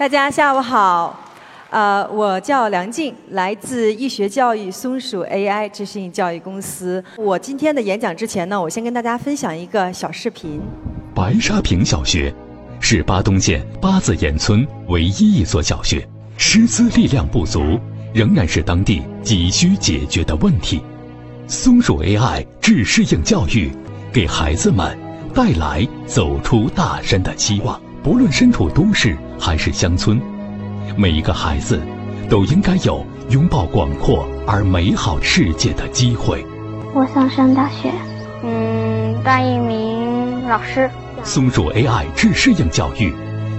大家下午好，呃，我叫梁静，来自易学教育松鼠 AI 知识型教育公司。我今天的演讲之前呢，我先跟大家分享一个小视频。白沙坪小学是巴东县八字眼村唯一一所小学，师资力量不足仍然是当地急需解决的问题。松鼠 AI 智适应教育，给孩子们带来走出大山的希望。不论身处都市还是乡村，每一个孩子都应该有拥抱广阔而美好世界的机会。我想上大学，嗯，当一名老师。松鼠 AI 智适应教育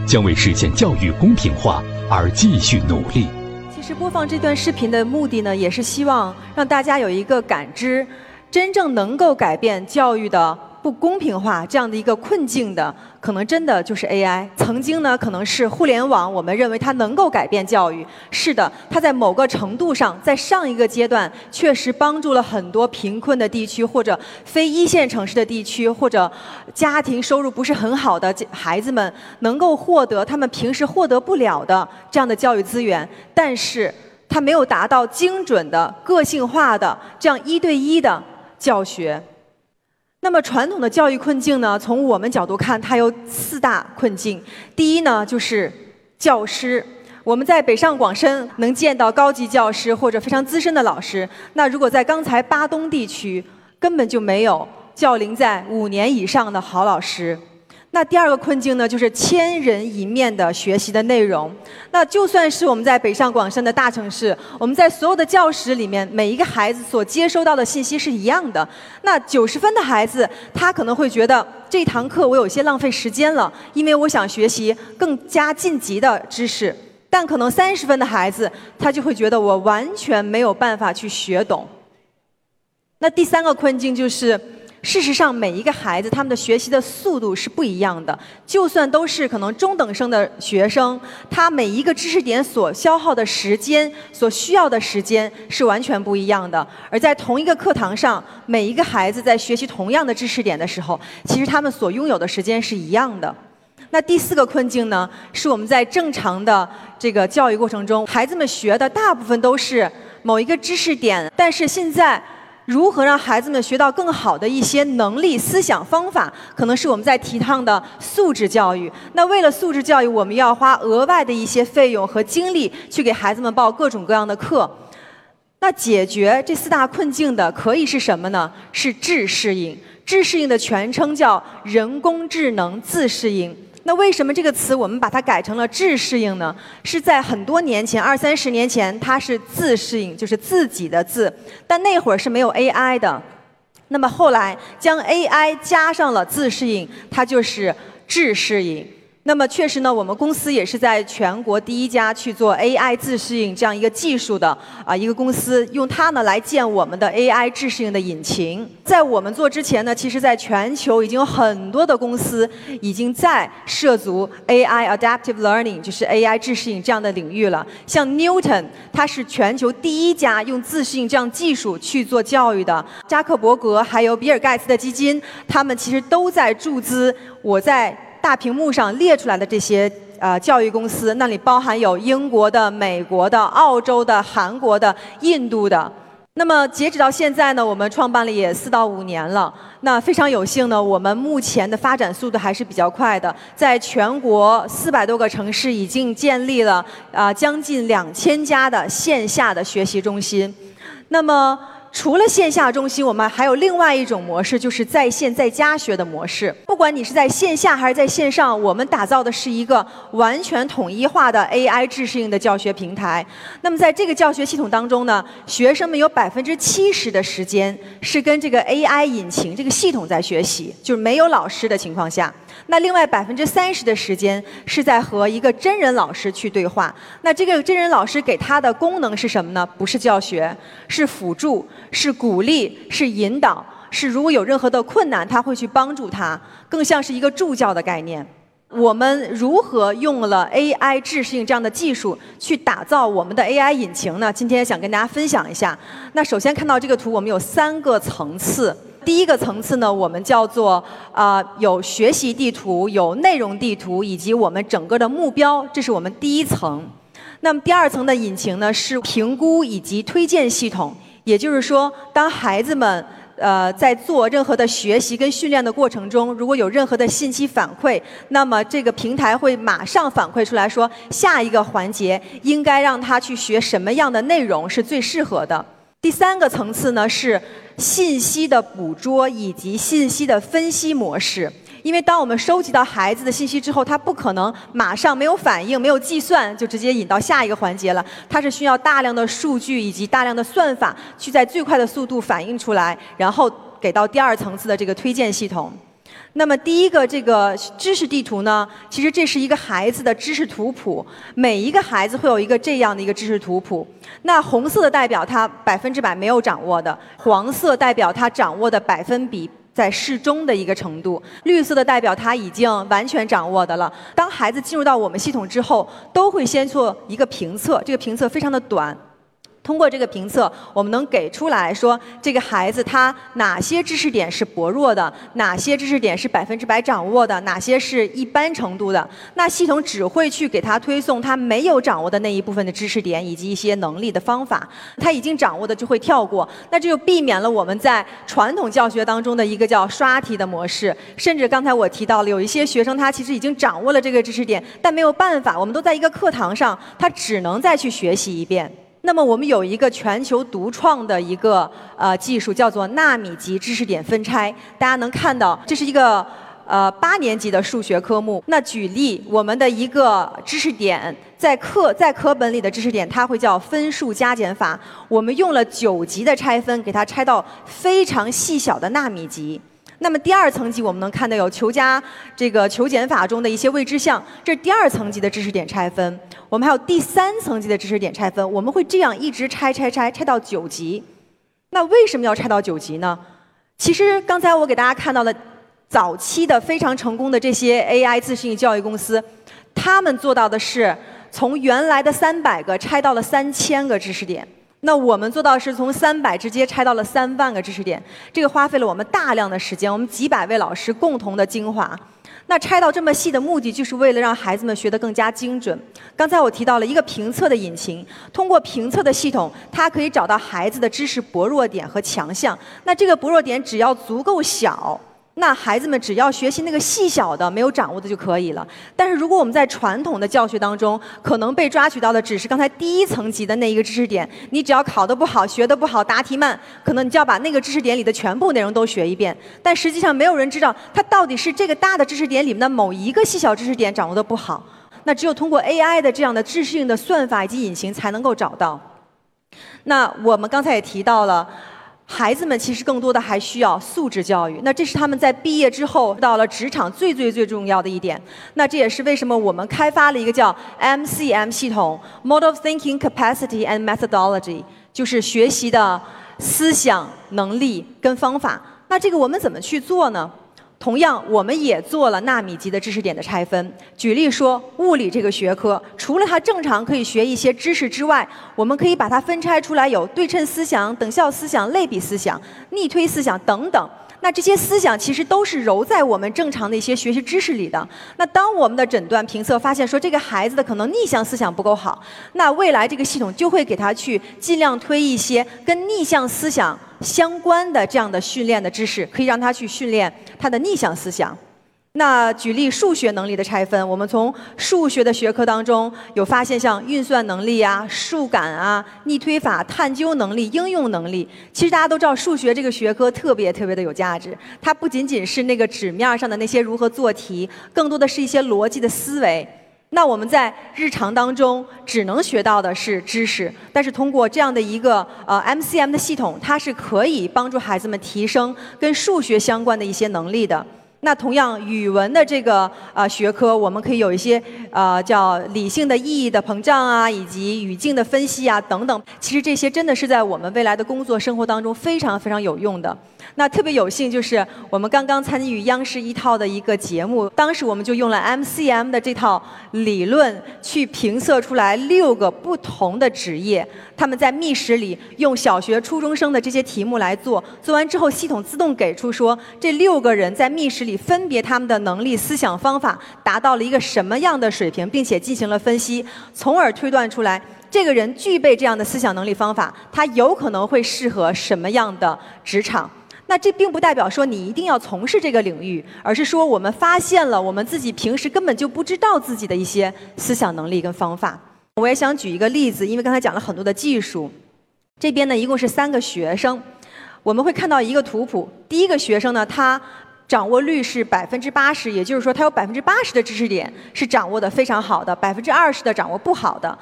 将为实现教育公平化而继续努力。其实播放这段视频的目的呢，也是希望让大家有一个感知，真正能够改变教育的。不公平化这样的一个困境的，可能真的就是 AI。曾经呢，可能是互联网，我们认为它能够改变教育。是的，它在某个程度上，在上一个阶段确实帮助了很多贫困的地区或者非一线城市的地区或者家庭收入不是很好的孩子们，能够获得他们平时获得不了的这样的教育资源。但是，它没有达到精准的、个性化的这样一对一的教学。那么传统的教育困境呢？从我们角度看，它有四大困境。第一呢，就是教师。我们在北上广深能见到高级教师或者非常资深的老师。那如果在刚才巴东地区，根本就没有教龄在五年以上的好老师。那第二个困境呢，就是千人一面的学习的内容。那就算是我们在北上广深的大城市，我们在所有的教室里面，每一个孩子所接收到的信息是一样的。那九十分的孩子，他可能会觉得这堂课我有些浪费时间了，因为我想学习更加晋级的知识。但可能三十分的孩子，他就会觉得我完全没有办法去学懂。那第三个困境就是。事实上，每一个孩子他们的学习的速度是不一样的。就算都是可能中等生的学生，他每一个知识点所消耗的时间、所需要的时间是完全不一样的。而在同一个课堂上，每一个孩子在学习同样的知识点的时候，其实他们所拥有的时间是一样的。那第四个困境呢，是我们在正常的这个教育过程中，孩子们学的大部分都是某一个知识点，但是现在。如何让孩子们学到更好的一些能力、思想、方法，可能是我们在提倡的素质教育。那为了素质教育，我们要花额外的一些费用和精力去给孩子们报各种各样的课。那解决这四大困境的，可以是什么呢？是智适应。智适应的全称叫人工智能自适应。那为什么这个词我们把它改成了自适应呢？是在很多年前，二三十年前，它是自适应，就是自己的自，但那会儿是没有 AI 的。那么后来将 AI 加上了自适应，它就是智适应。那么确实呢，我们公司也是在全国第一家去做 AI 自适应这样一个技术的啊一个公司，用它呢来建我们的 AI 自适应的引擎。在我们做之前呢，其实在全球已经有很多的公司已经在涉足 AI Adaptive Learning，就是 AI 自适应这样的领域了。像 Newton，它是全球第一家用自适应这样技术去做教育的。扎克伯格还有比尔盖茨的基金，他们其实都在注资。我在。大屏幕上列出来的这些呃教育公司，那里包含有英国的、美国的、澳洲的、韩国的、印度的。那么截止到现在呢，我们创办了也四到五年了。那非常有幸呢，我们目前的发展速度还是比较快的，在全国四百多个城市已经建立了啊将近两千家的线下的学习中心。那么。除了线下中心，我们还有另外一种模式，就是在线在家学的模式。不管你是在线下还是在线上，我们打造的是一个完全统一化的 AI 智适应的教学平台。那么在这个教学系统当中呢，学生们有百分之七十的时间是跟这个 AI 引擎这个系统在学习，就是没有老师的情况下。那另外百分之三十的时间是在和一个真人老师去对话。那这个真人老师给他的功能是什么呢？不是教学，是辅助，是鼓励，是引导，是如果有任何的困难，他会去帮助他，更像是一个助教的概念。我们如何用了 AI 智适应这样的技术去打造我们的 AI 引擎呢？今天想跟大家分享一下。那首先看到这个图，我们有三个层次。第一个层次呢，我们叫做啊、有学习地图、有内容地图以及我们整个的目标，这是我们第一层。那么第二层的引擎呢是评估以及推荐系统，也就是说，当孩子们呃在做任何的学习跟训练的过程中，如果有任何的信息反馈，那么这个平台会马上反馈出来说，下一个环节应该让他去学什么样的内容是最适合的。第三个层次呢是信息的捕捉以及信息的分析模式。因为当我们收集到孩子的信息之后，他不可能马上没有反应、没有计算就直接引到下一个环节了，它是需要大量的数据以及大量的算法去在最快的速度反映出来，然后给到第二层次的这个推荐系统。那么第一个这个知识地图呢，其实这是一个孩子的知识图谱，每一个孩子会有一个这样的一个知识图谱。那红色的代表他百分之百没有掌握的，黄色代表他掌握的百分比。在适中的一个程度，绿色的代表他已经完全掌握的了。当孩子进入到我们系统之后，都会先做一个评测，这个评测非常的短。通过这个评测，我们能给出来说，这个孩子他哪些知识点是薄弱的，哪些知识点是百分之百掌握的，哪些是一般程度的。那系统只会去给他推送他没有掌握的那一部分的知识点以及一些能力的方法，他已经掌握的就会跳过。那这就避免了我们在传统教学当中的一个叫刷题的模式。甚至刚才我提到了，有一些学生他其实已经掌握了这个知识点，但没有办法，我们都在一个课堂上，他只能再去学习一遍。那么我们有一个全球独创的一个呃技术，叫做纳米级知识点分拆。大家能看到，这是一个呃八年级的数学科目。那举例，我们的一个知识点在课在课本里的知识点，它会叫分数加减法。我们用了九级的拆分，给它拆到非常细小的纳米级。那么第二层级，我们能看到有求加这个求减法中的一些未知项，这是第二层级的知识点拆分。我们还有第三层级的知识点拆分，我们会这样一直拆拆拆拆到九级。那为什么要拆到九级呢？其实刚才我给大家看到了早期的非常成功的这些 AI 自适应教育公司，他们做到的是从原来的三百个拆到了三千个知识点。那我们做到是从三百直接拆到了三万个知识点，这个花费了我们大量的时间，我们几百位老师共同的精华。那拆到这么细的目的，就是为了让孩子们学得更加精准。刚才我提到了一个评测的引擎，通过评测的系统，它可以找到孩子的知识薄弱点和强项。那这个薄弱点只要足够小。那孩子们只要学习那个细小的、没有掌握的就可以了。但是如果我们在传统的教学当中，可能被抓取到的只是刚才第一层级的那一个知识点，你只要考得不好、学得不好、答题慢，可能你就要把那个知识点里的全部内容都学一遍。但实际上，没有人知道它到底是这个大的知识点里面的某一个细小知识点掌握的不好。那只有通过 AI 的这样的知识性的算法以及引擎才能够找到。那我们刚才也提到了。孩子们其实更多的还需要素质教育，那这是他们在毕业之后到了职场最最最重要的一点。那这也是为什么我们开发了一个叫 MCM 系统 （Model Thinking Capacity and Methodology），就是学习的思想能力跟方法。那这个我们怎么去做呢？同样，我们也做了纳米级的知识点的拆分。举例说，物理这个学科，除了它正常可以学一些知识之外，我们可以把它分拆出来，有对称思想、等效思想、类比思想、逆推思想等等。那这些思想其实都是揉在我们正常的一些学习知识里的。那当我们的诊断评测发现说这个孩子的可能逆向思想不够好，那未来这个系统就会给他去尽量推一些跟逆向思想相关的这样的训练的知识，可以让他去训练他的逆向思想。那举例数学能力的拆分，我们从数学的学科当中有发现，像运算能力啊、数感啊、逆推法、探究能力、应用能力。其实大家都知道，数学这个学科特别特别的有价值。它不仅仅是那个纸面上的那些如何做题，更多的是一些逻辑的思维。那我们在日常当中只能学到的是知识，但是通过这样的一个呃 MCM 的系统，它是可以帮助孩子们提升跟数学相关的一些能力的。那同样，语文的这个呃学科，我们可以有一些呃叫理性的意义的膨胀啊，以及语境的分析啊等等。其实这些真的是在我们未来的工作生活当中非常非常有用的。那特别有幸，就是我们刚刚参与央视一套的一个节目，当时我们就用了 MCM 的这套理论去评测出来六个不同的职业，他们在密室里用小学、初中生的这些题目来做，做完之后系统自动给出说这六个人在密室里分别他们的能力、思想方法达到了一个什么样的水平，并且进行了分析，从而推断出来这个人具备这样的思想能力方法，他有可能会适合什么样的职场。那这并不代表说你一定要从事这个领域，而是说我们发现了我们自己平时根本就不知道自己的一些思想能力跟方法。我也想举一个例子，因为刚才讲了很多的技术。这边呢一共是三个学生，我们会看到一个图谱。第一个学生呢，他掌握率是百分之八十，也就是说他有百分之八十的知识点是掌握的非常好的，百分之二十的掌握不好的。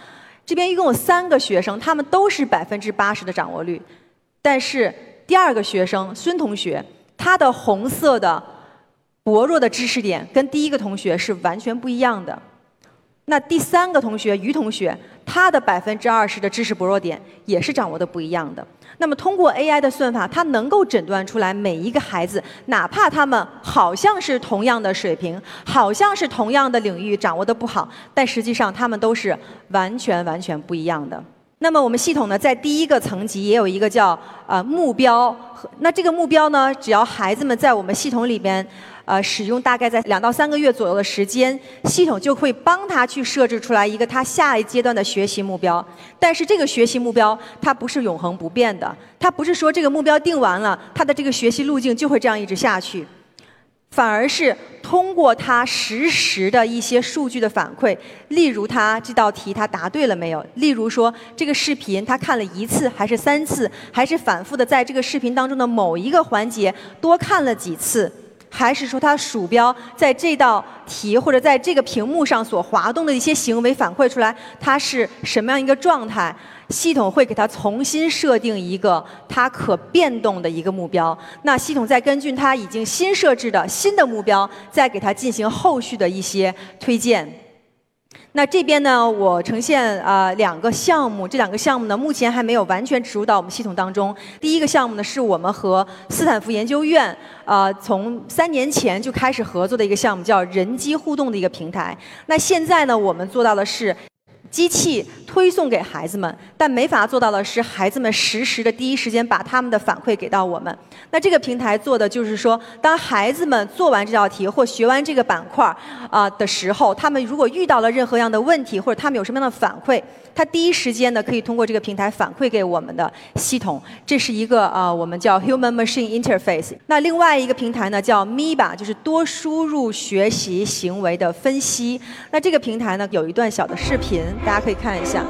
这边一共有三个学生，他们都是百分之八十的掌握率，但是。第二个学生孙同学，他的红色的薄弱的知识点跟第一个同学是完全不一样的。那第三个同学于同学，他的百分之二十的知识薄弱点也是掌握的不一样的。那么通过 AI 的算法，它能够诊断出来每一个孩子，哪怕他们好像是同样的水平，好像是同样的领域掌握的不好，但实际上他们都是完全完全不一样的。那么我们系统呢，在第一个层级也有一个叫呃目标，那这个目标呢，只要孩子们在我们系统里边呃使用大概在两到三个月左右的时间，系统就会帮他去设置出来一个他下一阶段的学习目标。但是这个学习目标它不是永恒不变的，它不是说这个目标定完了，他的这个学习路径就会这样一直下去。反而是通过他实时的一些数据的反馈，例如他这道题他答对了没有？例如说这个视频他看了一次还是三次，还是反复的在这个视频当中的某一个环节多看了几次，还是说他鼠标在这道题或者在这个屏幕上所滑动的一些行为反馈出来，他是什么样一个状态？系统会给它重新设定一个它可变动的一个目标，那系统再根据它已经新设置的新的目标，再给它进行后续的一些推荐。那这边呢，我呈现啊两个项目，这两个项目呢目前还没有完全植入到我们系统当中。第一个项目呢是我们和斯坦福研究院啊从三年前就开始合作的一个项目，叫人机互动的一个平台。那现在呢，我们做到的是。机器推送给孩子们，但没法做到的是孩子们实时的第一时间把他们的反馈给到我们。那这个平台做的就是说，当孩子们做完这道题或学完这个板块啊的时候，他们如果遇到了任何样的问题，或者他们有什么样的反馈。他第一时间呢，可以通过这个平台反馈给我们的系统，这是一个啊，我们叫 Human Machine Interface。那另外一个平台呢，叫 MIBA，就是多输入学习行为的分析。那这个平台呢，有一段小的视频，大家可以看一下。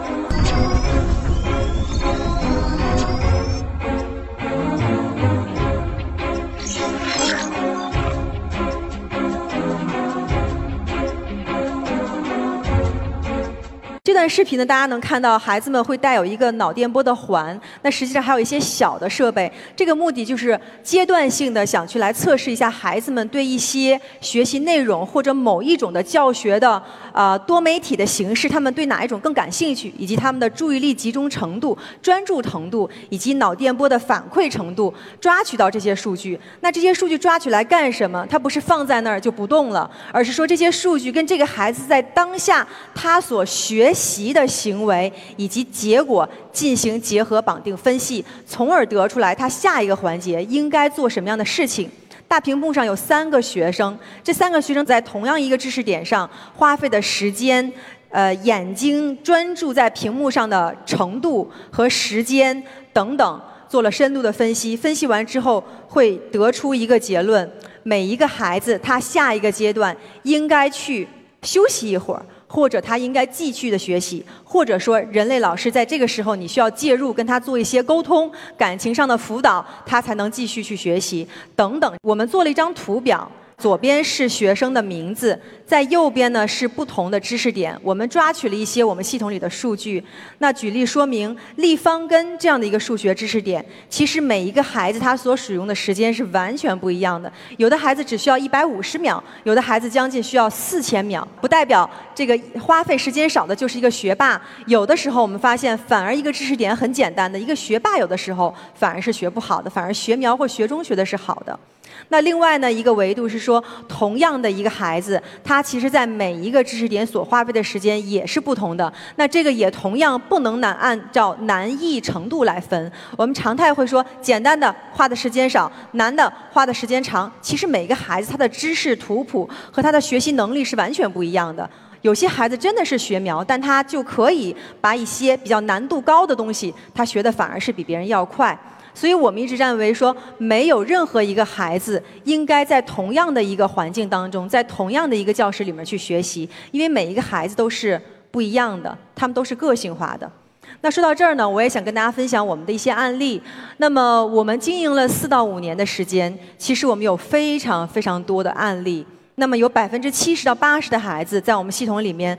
这段视频呢，大家能看到孩子们会带有一个脑电波的环，那实际上还有一些小的设备。这个目的就是阶段性的想去来测试一下孩子们对一些学习内容或者某一种的教学的啊多媒体的形式，他们对哪一种更感兴趣，以及他们的注意力集中程度、专注程度以及脑电波的反馈程度，抓取到这些数据。那这些数据抓取来干什么？它不是放在那儿就不动了，而是说这些数据跟这个孩子在当下他所学。习的行为以及结果进行结合绑定分析，从而得出来他下一个环节应该做什么样的事情。大屏幕上有三个学生，这三个学生在同样一个知识点上花费的时间，呃，眼睛专注在屏幕上的程度和时间等等，做了深度的分析。分析完之后会得出一个结论：每一个孩子他下一个阶段应该去休息一会儿。或者他应该继续的学习，或者说人类老师在这个时候你需要介入，跟他做一些沟通、感情上的辅导，他才能继续去学习等等。我们做了一张图表，左边是学生的名字，在右边呢是不同的知识点。我们抓取了一些我们系统里的数据。那举例说明立方根这样的一个数学知识点，其实每一个孩子他所使用的时间是完全不一样的。有的孩子只需要一百五十秒，有的孩子将近需要四千秒。不代表这个花费时间少的就是一个学霸。有的时候我们发现，反而一个知识点很简单的一个学霸，有的时候反而是学不好的，反而学苗或学中学的是好的。那另外呢，一个维度是说，同样的一个孩子，他其实在每一个知识点所花费的时间也是不同的。那这个也同样不能难按照难易程度来分。我们常态会说，简单的花的时间少，难的花的时间长。其实每个孩子他的知识图谱和他的学习能力是完全不一样的。有些孩子真的是学苗，但他就可以把一些比较难度高的东西，他学的反而是比别人要快。所以我们一直认为说，没有任何一个孩子应该在同样的一个环境当中，在同样的一个教室里面去学习，因为每一个孩子都是不一样的，他们都是个性化的。那说到这儿呢，我也想跟大家分享我们的一些案例。那么我们经营了四到五年的时间，其实我们有非常非常多的案例。那么有百分之七十到八十的孩子在我们系统里面。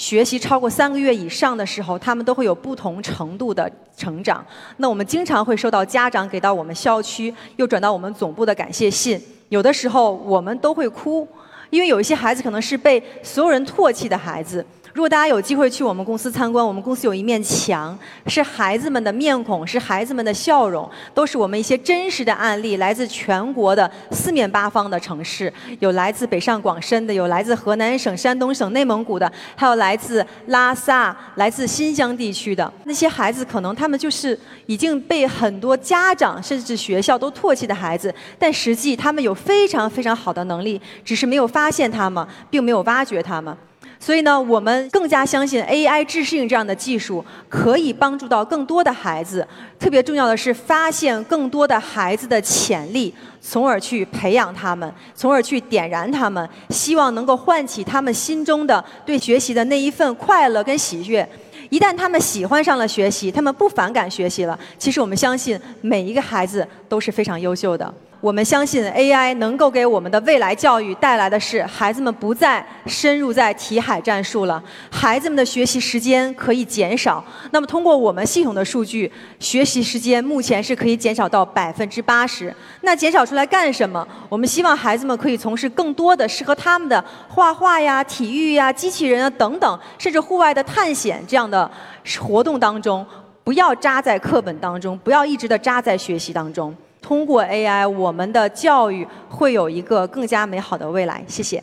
学习超过三个月以上的时候，他们都会有不同程度的成长。那我们经常会收到家长给到我们校区，又转到我们总部的感谢信。有的时候我们都会哭，因为有一些孩子可能是被所有人唾弃的孩子。如果大家有机会去我们公司参观，我们公司有一面墙，是孩子们的面孔，是孩子们的笑容，都是我们一些真实的案例，来自全国的四面八方的城市，有来自北上广深的，有来自河南省、山东省、内蒙古的，还有来自拉萨、来自新疆地区的那些孩子，可能他们就是已经被很多家长甚至学校都唾弃的孩子，但实际他们有非常非常好的能力，只是没有发现他们，并没有挖掘他们。所以呢，我们更加相信 AI 智适应这样的技术可以帮助到更多的孩子。特别重要的是，发现更多的孩子的潜力，从而去培养他们，从而去点燃他们，希望能够唤起他们心中的对学习的那一份快乐跟喜悦。一旦他们喜欢上了学习，他们不反感学习了，其实我们相信每一个孩子都是非常优秀的。我们相信 AI 能够给我们的未来教育带来的是，孩子们不再深入在题海战术了，孩子们的学习时间可以减少。那么通过我们系统的数据，学习时间目前是可以减少到百分之八十。那减少出来干什么？我们希望孩子们可以从事更多的适合他们的画画呀、体育呀、机器人啊等等，甚至户外的探险这样的活动当中，不要扎在课本当中，不要一直的扎在学习当中。通过 AI，我们的教育会有一个更加美好的未来。谢谢。